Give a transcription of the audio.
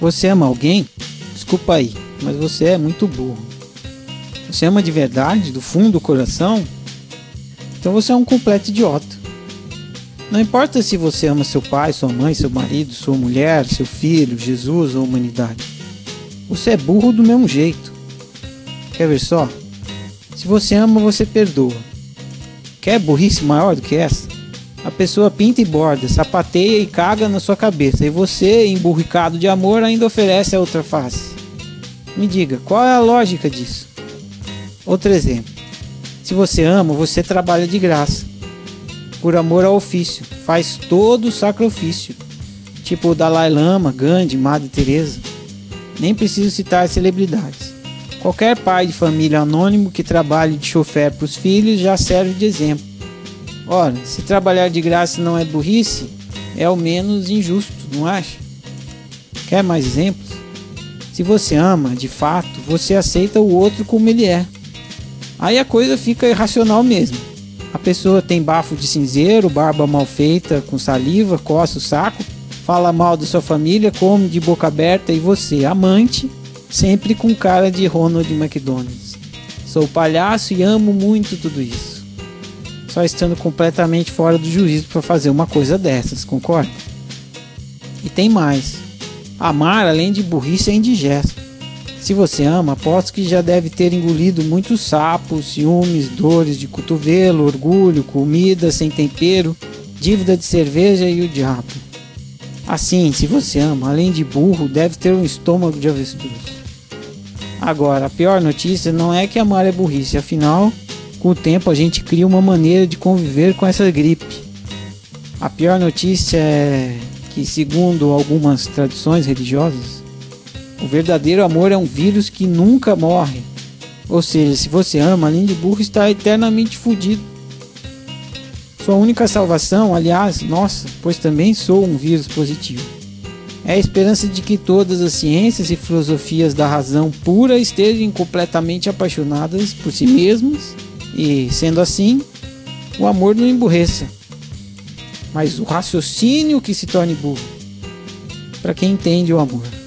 Você ama alguém? Desculpa aí, mas você é muito burro. Você ama de verdade, do fundo do coração? Então você é um completo idiota. Não importa se você ama seu pai, sua mãe, seu marido, sua mulher, seu filho, Jesus ou a humanidade. Você é burro do mesmo jeito. Quer ver só? Se você ama, você perdoa. Quer burrice maior do que essa? A pessoa pinta e borda, sapateia e caga na sua cabeça, e você, emburricado de amor, ainda oferece a outra face. Me diga, qual é a lógica disso? Outro exemplo. Se você ama, você trabalha de graça. Por amor ao ofício, faz todo o sacrifício. Tipo o Dalai Lama, Gandhi, Madre Teresa. Nem preciso citar celebridades. Qualquer pai de família anônimo que trabalhe de chofer para os filhos já serve de exemplo. Ora, se trabalhar de graça não é burrice, é ao menos injusto, não acha? Quer mais exemplos? Se você ama, de fato, você aceita o outro como ele é. Aí a coisa fica irracional mesmo. A pessoa tem bafo de cinzeiro, barba mal feita, com saliva, coça o saco, fala mal da sua família, come de boca aberta e você, amante, sempre com cara de Ronald McDonald's. Sou palhaço e amo muito tudo isso só estando completamente fora do juízo para fazer uma coisa dessas, concorda? E tem mais. Amar, além de burrice, é indigesto. Se você ama, aposto que já deve ter engolido muitos sapos, ciúmes, dores de cotovelo, orgulho, comida sem tempero, dívida de cerveja e o diabo. Assim, se você ama, além de burro, deve ter um estômago de avestruz. Agora, a pior notícia não é que amar é burrice, afinal, com o tempo a gente cria uma maneira de conviver com essa gripe. A pior notícia é que, segundo algumas tradições religiosas, o verdadeiro amor é um vírus que nunca morre. Ou seja, se você ama, além de burro, está eternamente fudido. Sua única salvação, aliás, nossa, pois também sou um vírus positivo. É a esperança de que todas as ciências e filosofias da razão pura estejam completamente apaixonadas por si mesmas e, sendo assim, o amor não emburreça, mas o raciocínio que se torne burro, para quem entende o amor.